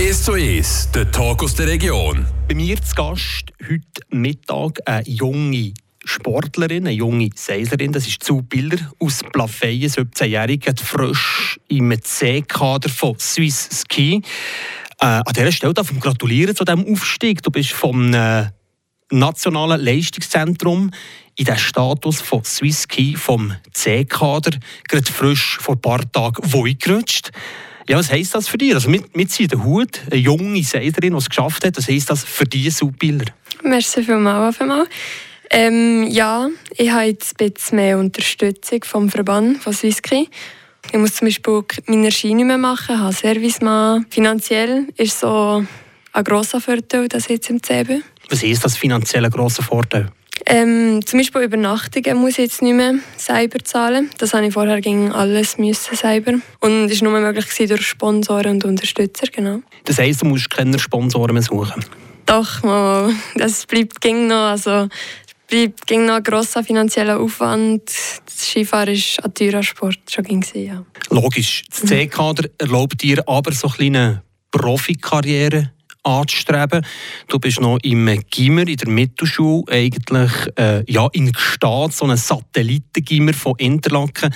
1 zu 1, der Talk aus der Region. Bei mir zu Gast heute Mittag eine junge Sportlerin, eine junge Seilerin, das ist Zu Bilder aus Plafeyen, 17-jährige, frisch im C-Kader von Swiss Ski. Äh, an dieser Stelle darf ich gratulieren zu diesem Aufstieg. Du bist vom äh, nationalen Leistungszentrum in den Status von Swiss Ski vom C-Kader gerade frisch vor ein paar Tagen gerutscht. Ja, was heisst das für dich? Also mit, mit der Hut, eine junge Seilerin, die es geschafft hat, was heisst das für diese Subbilder? Merci vielmals. vielmals. Ähm, ja, ich habe jetzt ein bisschen mehr Unterstützung vom Verband von Swisski. Ich muss zum Beispiel meine Ski nicht mehr machen, habe Servicemann. Finanziell ist so ein grosser Vorteil, dass ich jetzt im C bin. Was ist das finanziell ein grosser Vorteil? Ähm, zum Beispiel Übernachtungen muss ich jetzt nicht mehr selber zahlen. Das habe ich vorher gegen alles müssen selber. Und es war nur möglich durch Sponsoren und Unterstützer, genau. Das heisst, du musst keine Sponsoren mehr suchen? Doch, das bleibt ging noch. Also, bleibt ging noch ein grosser finanzieller Aufwand. Das Skifahren ist ein teurer Sport schon ging ja. Logisch. Das C-Kader erlaubt dir aber so eine kleine Profikarriere anzustreben. Du bist noch im Gimmer in der Mittelschule, eigentlich äh, ja, in Gstaad, so ein Satellitengimmer von Interlaken.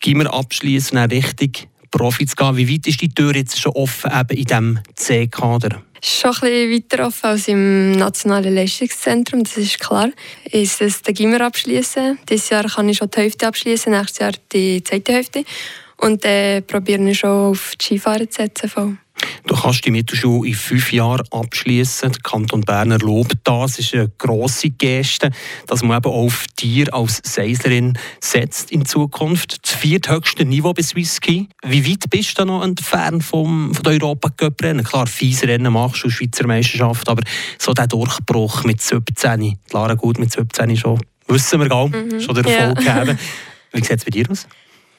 Gimmer abschließen, richtig Profi zu gehen. Wie weit ist die Tür jetzt schon offen eben in diesem C-Kader? Schon ein bisschen weiter offen als im Nationalen Leistungszentrum, das ist klar. Ist es den Gimmer abschließen. Dieses Jahr kann ich schon die Hälfte abschließen, nächstes Jahr die zweite Hälfte. Und dann äh, probiere ich schon auf die Skifahren zu setzen. Du kannst die Mittelschule in fünf Jahren abschließen. Der Kanton Bern erlaubt das. Das ist eine grosse Geste, dass man eben auf dir als Seislerin setzt in Zukunft. Das vierthöchste Niveau bei Swissski. Wie weit bist du noch entfernt vom, von der europa cup rennen Klar, fiese Rennen machst du, Schweizer Meisterschaft, aber so der Durchbruch mit 17, Clara gut mit 17 schon, wissen wir gar, mhm. schon der Erfolg ja. gegeben. Wie sieht es bei dir aus?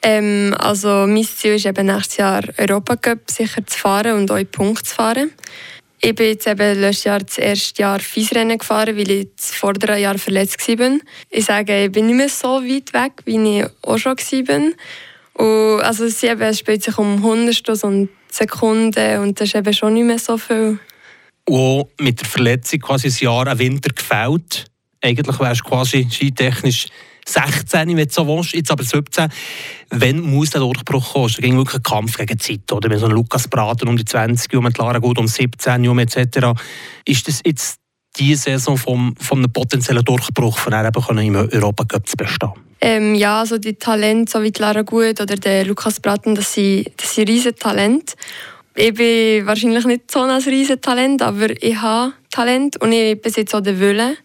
Ähm, also mein Ziel ist eben nächstes Jahr Europacup sicher zu fahren und euch Punkt zu fahren. Ich bin jetzt eben letztes Jahr das erste Jahr Fiesrennen gefahren, weil ich das vordere Jahr verletzt war. Ich sage, ich bin nicht mehr so weit weg, wie ich auch schon war. Und also es, eben, es spielt sich um Hundertstel und Sekunden und das ist eben schon nicht mehr so viel. Und mit der Verletzung quasi ein Jahr, ein Winter gefällt. Eigentlich wärst du quasi skitechnisch 16, wenn du so willst, jetzt aber 17. Wann muss der Durchbruch kommen? Es ging wirklich ein Kampf gegen die Zeit. Oder? Wenn so ein Lukas Braten um die 20, um Lara Gut um 17, um etc. Ist das jetzt diese Saison vom, vom einem potenziellen Durchbruch von eben im Europacup zu bestehen? Ähm, ja, also die Talente, so wie die Lara Gut oder der Lukas Braten, das sind, das sind riesige Talente. Ich bin wahrscheinlich nicht so ein riesiges Talent, aber ich habe Talent und ich besitze auch den Willen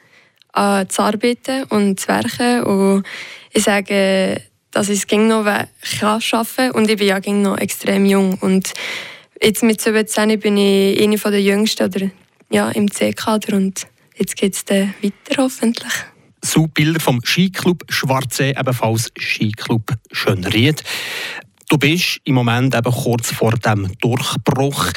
äh, zu arbeiten und zu werken. Und ich sage, dass ich es noch kann schaffen und ich bin ja noch extrem jung. Und jetzt mit 17 bin ich eine der Jüngsten oder, ja, im C-Kader und jetzt geht es weiter hoffentlich. So Bilder vom Skiclub Schwarzsee, ebenfalls Skiclub Schönried. Du bist im Moment eben kurz vor dem Durchbruch.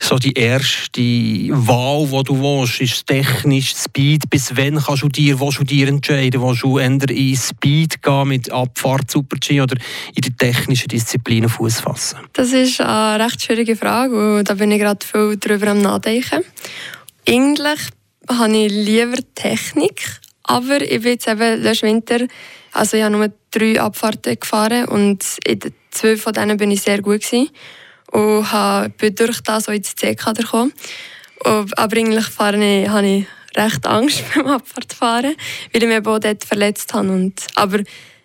So die erste Wahl, die du willst, ist technisch Speed. Bis wann kannst du dir, du dir entscheiden? Willst du eher in Speed gehen mit Abfahrt, Super-G oder in die technischen Disziplinen Fuß fassen? Das ist eine recht schwierige Frage und da bin ich gerade viel darüber am Nachdenken. Eigentlich habe ich lieber Technik, aber ich bin jetzt eben letzten Winter, also ich habe nur drei Abfahrten gefahren und in zwei von denen bin ich sehr gut gewesen und bin durch das auch ins C-Kader gekommen. Aber eigentlich fahre ich, habe ich recht Angst beim Abfahrtfahren, weil ich mich auch dort verletzt habe. Und, aber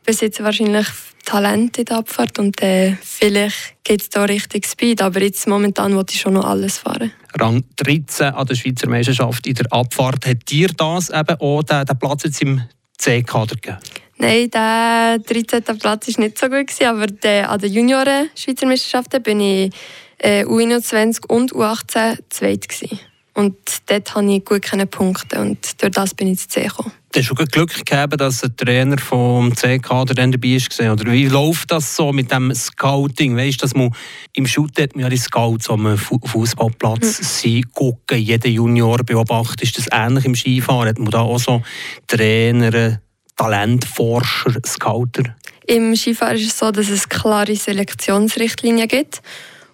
besitze wahrscheinlich Talent in der Abfahrt und äh, vielleicht geht es da richtig Speed. Aber jetzt momentan wollte ich schon noch alles fahren. Rang 13 an der Schweizer Meisterschaft in der Abfahrt. Hat dir das eben auch den, den Platz jetzt im C-Kader gegeben? Nein, der 13. Platz war nicht so gut, aber der, an den Junioren-Schweizer Meisterschaften bin ich äh, U21 und U18 zweit. Gewesen. Und dort habe ich gut Punkte und durch das bin ich ins C gekommen. Du hast schon Glück gehabt, dass ein Trainer vom C-Kader dann dabei war. Oder wie läuft das so mit dem Scouting? Weißt du, dass man im Shoot hat man ja die Scouts am Fußballplatz mhm. sie gucken, jeden Junior beobachtet. Ist das ähnlich im Skifahren? Hat man da auch so Trainer, Talentforscher, Scouter? Im Skifahren ist es so, dass es klare Selektionsrichtlinien gibt.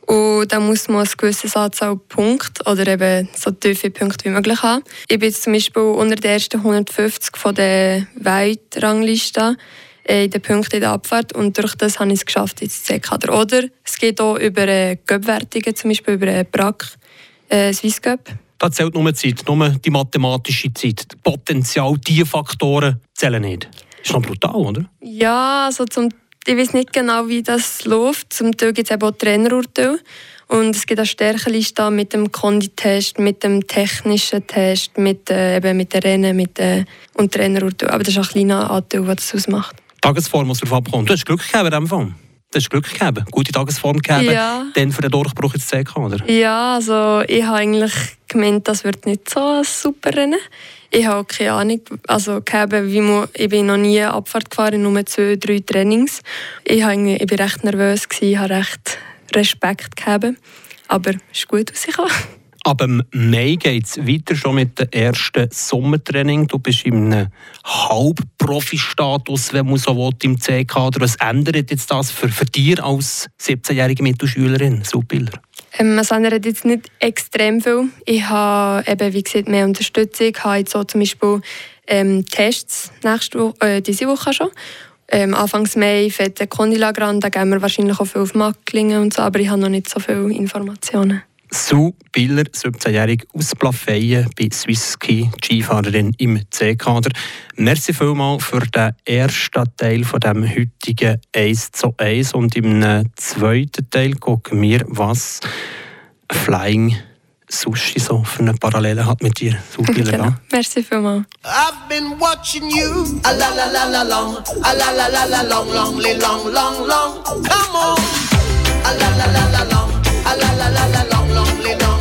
Und dann muss man eine gewisse Anzahl Punkte oder eben so tiefe Punkte wie möglich haben. Ich bin jetzt zum Beispiel unter den ersten 150 von der Weltrangliste äh, in den Punkten in der Abfahrt und durch das habe ich es geschafft ins C-Kader. Oder es geht auch über äh, Göppwertungen, zum Beispiel über äh, BRAC, äh, Swiss Cup. Da zählt nur die Zeit, nur die mathematische Zeit. Das Potenzial, diese Faktoren zählen nicht. Ist schon brutal, oder? Ja, also zum, ich weiß nicht genau, wie das läuft. Zum Teil gibt es eben auch Trainerurteile. Und es gibt auch Stärkeliste mit dem Konditest, mit dem technischen Test, mit, äh, eben mit den Rennen mit, äh, und Trainerurteil. Aber das ist auch ein kleiner Anteil, der das ausmacht. Tagesform, was darauf abkommt. Du hast Glück gehabt in diesem Fall. Du hast Glück gehabt, gute Tagesform gehabt, Ja. dann für den Durchbruch ins CK, oder? Ja, also ich habe eigentlich gemeint, das wird nicht so ein super Rennen. Ich habe auch keine Ahnung, also gehabt, wie man, ich bin noch nie Abfahrt gefahren, nur zwei, drei Trainings. Ich, habe ich bin recht nervös, gewesen, habe recht Respekt gehabt, aber es ist gut rausgekommen. Ab im Mai geht es weiter schon mit dem ersten Sommertraining. Du bist in einem Halbprofi-Status, wenn man so will, im C-Kader. Was ändert jetzt das für, für dich als 17-jährige Mittelschülerin, Subbilder? Ähm, es ändert jetzt nicht extrem viel. Ich habe eben, wie gesagt, mehr Unterstützung. Ich habe jetzt so zum Beispiel ähm, Tests nächste Woche, äh, diese Woche schon. Ähm, Anfangs Mai fährt der Kondilager an, da gehen wir wahrscheinlich auch viel auf Macklingen und so, aber ich habe noch nicht so viele Informationen. Sue Biller, 17-jährig aus Plafeyen bei Swiss Ski, Skifahrerin im C-Kader. Merci vielmals für den ersten Teil von dem heutigen 1 zu 1 und im zweiten Teil gucken wir, was Flying Sushi so für eine Parallele hat mit dir, Sue Biller. Genau. Merci vielmals. I've been watching you a la la la la long, a la la la la long, long, long, long, long. Come on, a la la la la long, a la la la la long, long, long,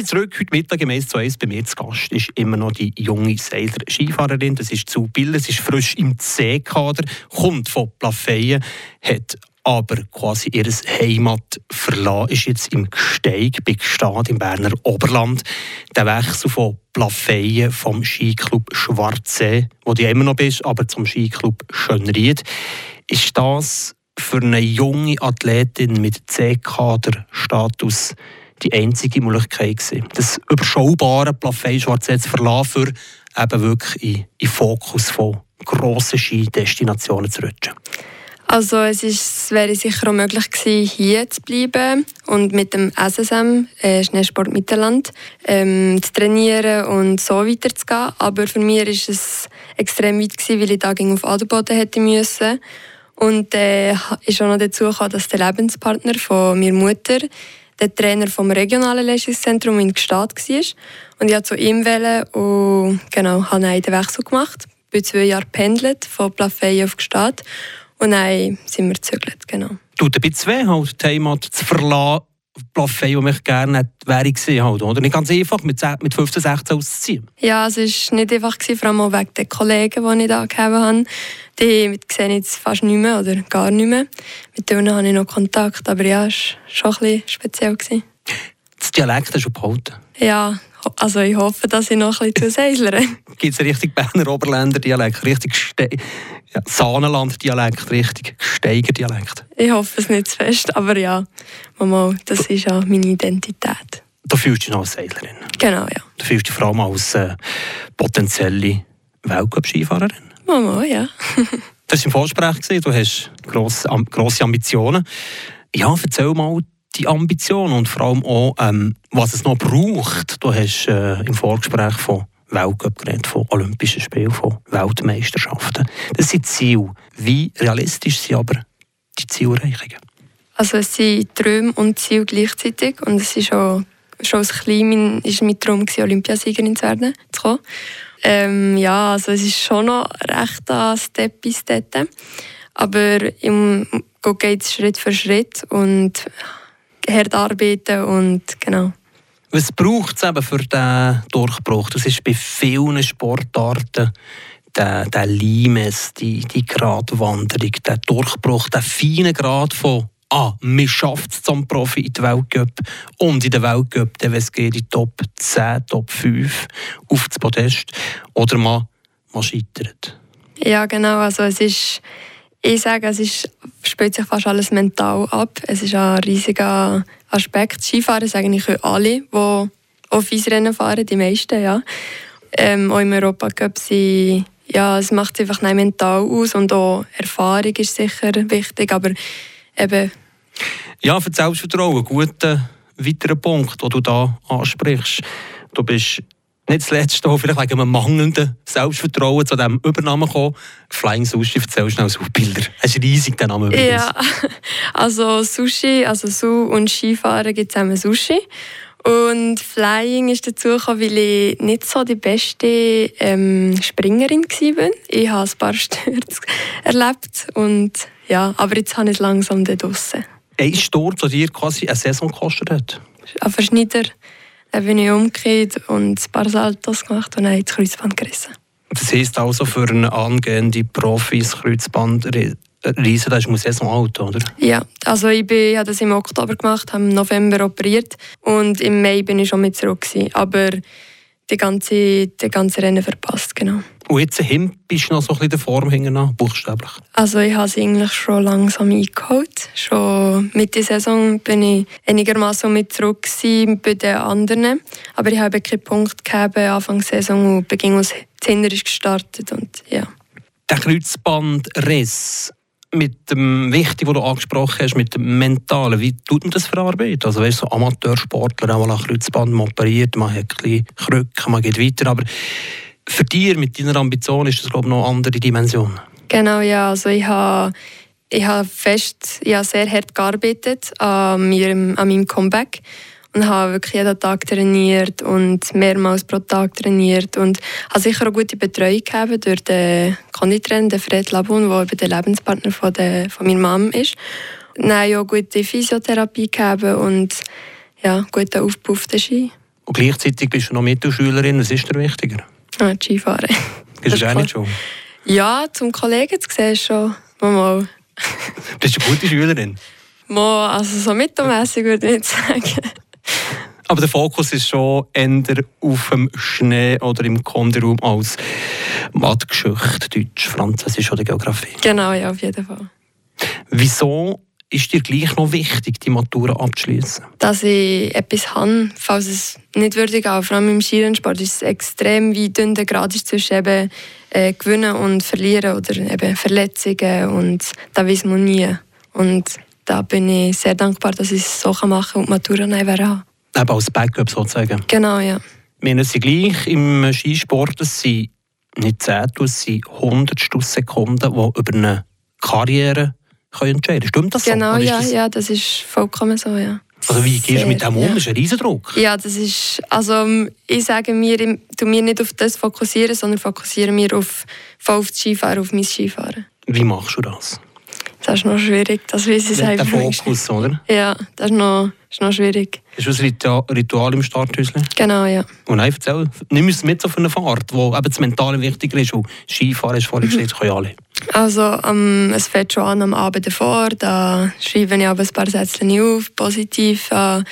sind zurück heute Mittag 1 zu 1. Bei mir zu Gast ist immer noch die junge Seiler Skifahrerin. Das ist zu Biller, sie ist frisch im C-Kader, kommt von Plafeyen, hat aber quasi ihr Heimat verlassen, ist jetzt im Gsteig bei Gstad im Berner Oberland. Der Wechsel von Plafeyen vom Skiclub Schwarzsee, wo du immer noch bist, aber zum Skiclub Schönried. Ist das für eine junge Athletin mit C-Kader-Status die einzige Möglichkeit gewesen, das überschaubare Schwarzsee zu verlassen, für eben wirklich in, in Fokus von grossen Skidestinationen zu rutschen? Also es, ist, es wäre sicher auch möglich gewesen, hier zu bleiben und mit dem SSM, äh, Schneesport Mittelland, ähm, zu trainieren und so weiterzugehen. Aber für mich war es extrem weit gewesen, weil ich da auf Adelboden hätte müssen. Und äh, ist auch noch dazu gekommen, dass der Lebenspartner von meiner Mutter der Trainer vom regionalen Leistungszentrum in Gstaad war. Und ich wollte zu ihm wählen und genau, habe einen Wechsel gemacht. Ich bin zwei Jahre pendelt von Plafeyen auf Gstaad und dann sind wir gezögert, genau. Tut ein bisschen weh, halt, die Heimat zu verlassen, Plafeyen, wo mich gerne wäre gesehen halt, oder? Nicht ganz einfach, mit 15, 16 auszuziehen. Ja, es war nicht einfach, vor allem auch wegen den Kollegen, die ich da gegeben habe. Die sehen jetzt fast nicht mehr oder gar nicht mehr. Mit denen habe ich noch Kontakt, aber ja, es war schon ein bisschen speziell. Gewesen. Das Dialekt hast du behalten? Ja, also ich hoffe, dass ich noch ein bisschen zusäuslere. Gibt es richtig Berner Oberländer Dialekt, richtig Ste ja, Sahnenland Dialekt, richtig Steiger Dialekt? Ich hoffe es nicht zu fest, aber ja, Mama, das ist ja meine Identität. Du fühlst dich noch als Seglerin? Genau, ja. Du fühlst dich vor allem als äh, potenzielle Weltcup-Skifahrerin? Mama, ja. das war im Vorsprech, du hast grosse, grosse Ambitionen. Ja, erzähl mal die Ambitionen und vor allem auch, ähm, was es noch braucht. Du hast äh, im Vorgespräch von Weltcup geredet, von Olympischen Spielen, von Weltmeisterschaften. Das sind Ziele. Wie realistisch sind aber die Zielerreichungen? Also es sind Träume und Ziele gleichzeitig und es ist schon, schon als Klein ist mein Traum, Olympiasiegerin zu werden, zu kommen. Ähm, ja, also es ist schon noch recht an Step by Step. Aber im geht es Schritt für Schritt und hart arbeiten und genau. Was braucht es eben für diesen Durchbruch? Das ist bei vielen Sportarten der, der Limes, die, die Gratwanderung, der Durchbruch, der feine Grad von ah, man schafft es zum Profi in der Weltcup und in der Weltcup, wenn es geht, in die Top 10, Top 5 auf das Podest oder man, man scheitert. Ja, genau. Also es ist, ich sage, es ist, spielt sich fast alles mental ab. Es ist ein riesiger Aspekt. Skifahren sagen ich alle, die auf Eisrennen fahren, die meisten, ja. Ähm, auch im Europacup sind ja, es macht einfach mental aus und auch Erfahrung ist sicher wichtig, aber eben... Ja, für Selbstvertrauen, guter weiterer Punkt, den du da ansprichst. Du bist nicht zuletzt auch vielleicht wegen einem mangelnden Selbstvertrauen zu diesem Übernahmen gekommen. Flying Sushi, erzähl schnell so Bilder. Es ist riesig, der Name übrigens. Ja, also Sushi, also Su und Skifahren gibt zusammen Sushi. Und Flying ist dazu gekommen, weil ich nicht so die beste ähm, Springerin war. Ich habe ein paar Stürze erlebt. Und, ja, aber jetzt habe ich es langsam draussen. Ein Sturz, der dir quasi eine Saison gekostet hat? Ein Verschnitter. Dann bin ich umgekehrt und ein paar Saltos gemacht und dann das Kreuzband gerissen. Das heisst also für eine angehende Profis Kreuzband Riesen, das ist eine Saison alt, oder? Ja, also ich, bin, ich habe das im Oktober gemacht, habe im November operiert und im Mai bin ich schon mit zurück. Gewesen. Aber die ganze, die ganze Rennen verpasst, genau. Und jetzt hin bist du noch so ein bisschen der Form hinten buchstäblich? Also ich habe es eigentlich schon langsam eingeholt. Schon mit der Saison bin ich einigermaßen mit zurück bei den anderen. Aber ich habe keinen Punkt gehabt Anfang der Saison und beginn als Zehnerisch gestartet. Und, ja. Der Kreuzbandriss, mit dem Wichtigen, was du angesprochen hast, mit dem Mentalen, wie tut man das verarbeiten? Also weißt du, so Amateursportler, auch mal ein Kreuzband operiert, man hat ein bisschen Krücken, man geht weiter, aber für dich mit deiner Ambition ist das glaube ich noch eine andere Dimension. Genau, ja, also ich habe ich habe fest, ich habe sehr hart gearbeitet an, mir, an meinem Comeback und habe wirklich jeden Tag trainiert und mehrmals pro Tag trainiert und habe sicher eine gute Betreuung gehabt durch den Konditrainer, den Fred Labun, der der Lebenspartner von, der, von meiner Mom ist. Dann auch gute Physiotherapie gehabt und ja, guten Aufbau auf den Ski. Und gleichzeitig bist du noch Mittelschülerin. Was ist dir wichtiger? Ah, die Skifahren. Ist ist das auch nicht schon? Ja, zum Kollegen zu sehen schon mal, mal. Bist du eine gute Schülerin? mal also so mittelmässig würde ich nicht sagen. Aber der Fokus ist schon eher auf dem Schnee oder im Kondirum als Mathgeschichte, Deutsch, Französisch oder Geografie. Genau, ja, auf jeden Fall. Wieso ist dir gleich noch wichtig, die Matura abzuschließen? Dass ich etwas habe, falls es nicht würde gehen. Vor allem im Skirennsport ist es extrem wie dünn der Grad ist zwischen eben, äh, Gewinnen und Verlieren oder eben Verletzungen und da weiß man nie. Und da bin ich sehr dankbar, dass ich es so machen kann und die Matura nicht haben. Eben als Backup sozusagen. Genau, ja. Wir haben sie gleich im Skisport, es sind nicht Zehntel, es sind Hundertstel Sekunden, die über eine Karriere können entscheiden. Stimmt das Genau, so? Ist ja, das, ja, das ist vollkommen so, ja. Also wie gehst du mit dem um? Sehr, Das ist ein Riesendruck. Ja, das ist, also ähm, ich sage mir, tu mir nicht auf das fokussieren, sondern fokussiere mir auf, auf das Skifahren, auf mein Skifahren. Wie machst du das? Das ist noch schwierig, das weiß ich Mit nicht. Fokus, oder? Ja, das ist noch, ist noch schwierig. Ist das ein Ritual, im Starthäuschen? Genau, ja. Und nein, erzähl, nimm uns mit auf eine Fahrt, wo eben das Mentale wichtiger ist. Und Skifahren ist vorhin gesagt, das können alle. Also ähm, es fängt schon an am Abend davor, da schreibe ich aber ein paar Sätze auf, positiv an,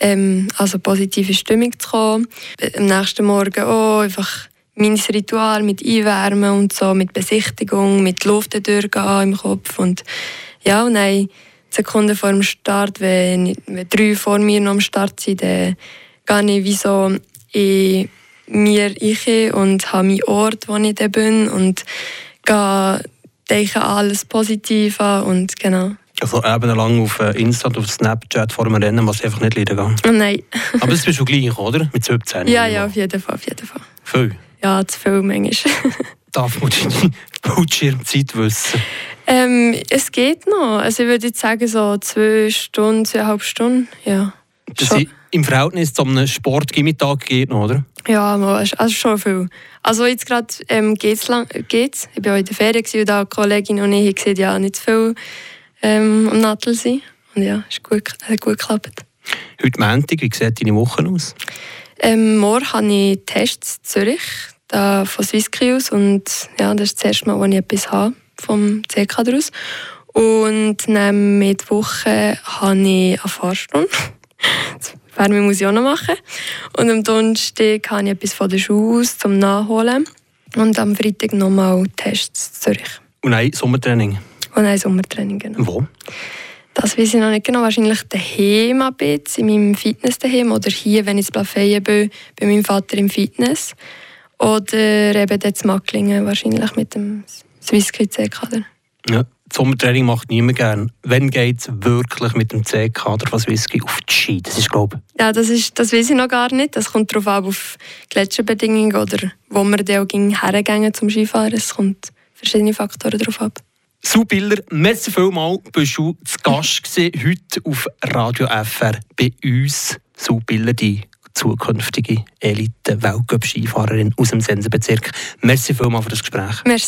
ähm, also positive Stimmung zu kommen. Äh, Am nächsten Morgen auch einfach mein Ritual mit Einwärmen und so, mit Besichtigung, mit Luft durchgehen im Kopf und ja, und dann Sekunden vor dem Start, wenn, wenn drei vor mir noch am Start sind, dann gehe ich wie so in mir ich und habe meinen Ort, wo ich dann bin und gehe, denke alles positiv an und genau. Also eben lang auf äh, Insta, auf Snapchat vor dem Rennen, was einfach nicht leiden kann. Oh nein. Aber das bist du gleich, oder? Mit 17. ja, ja, auf jeden Fall, auf jeden Fall. Viel. Ja, zu viel manchmal. Darf man deine Bildschirmzeit wissen? Ähm, es geht noch. Also ich würde jetzt sagen, so zwei Stunden, zweieinhalb Stunden. Ja. Das Schon. ist im Verhältnis zu einem Sportgimmittag geht noch, oder? Ja, also schon viel. Also jetzt gerade ähm, geht's lang, geht's. Ich war in der Ferien und da Kollegin und ich gesehen, ja, nicht zu viel ähm, am Nattel sein. Und ja, ist gut, hat gut geklappt. Heute Montag, wie sieht deine Woche aus? Ähm, morgen habe ich Tests in Zürich, da von aus. Und ja, das ist das erste Mal, wo ich etwas habe vom CK daraus. Und dann mit Woche habe ich eine Fahrstunde. Das werden wir muss ich auch noch machen. Und am Donnerstag habe ich etwas von der Schule aus zum Nachholen. Und am Freitag nochmal Tests in Zürich. Und ein Sommertraining. Und ein Sommertraining. Genau. Wo? Das weiß ich noch nicht genau. Wahrscheinlich daheim ein bisschen, in meinem Fitness daheim. Oder hier, wenn ich in Plafeyen bin, bei meinem Vater im Fitness. Oder eben dort in Macklingen, wahrscheinlich mit dem Swisski C-Kader. Ja, Sommertraining macht niemand gern. Wenn geht es wirklich mit dem C-Kader von Whisky auf die Ski? Das ist, glaube Ja, das, ist, das weiß ich noch gar nicht. Das kommt darauf an, auf Gletscherbedingungen oder wo wir dann auch hergehen zum Skifahren. Es kommt verschiedene Faktoren darauf ab. ich. Subiller, merci vielmal, bist du zu Gast gewesen, heute auf Radio FR bei uns. Subiller, die zukünftige Elite-Weltcup-Skifahrerin aus dem Sensenbezirk. Merci vielmal für das Gespräch. Merci.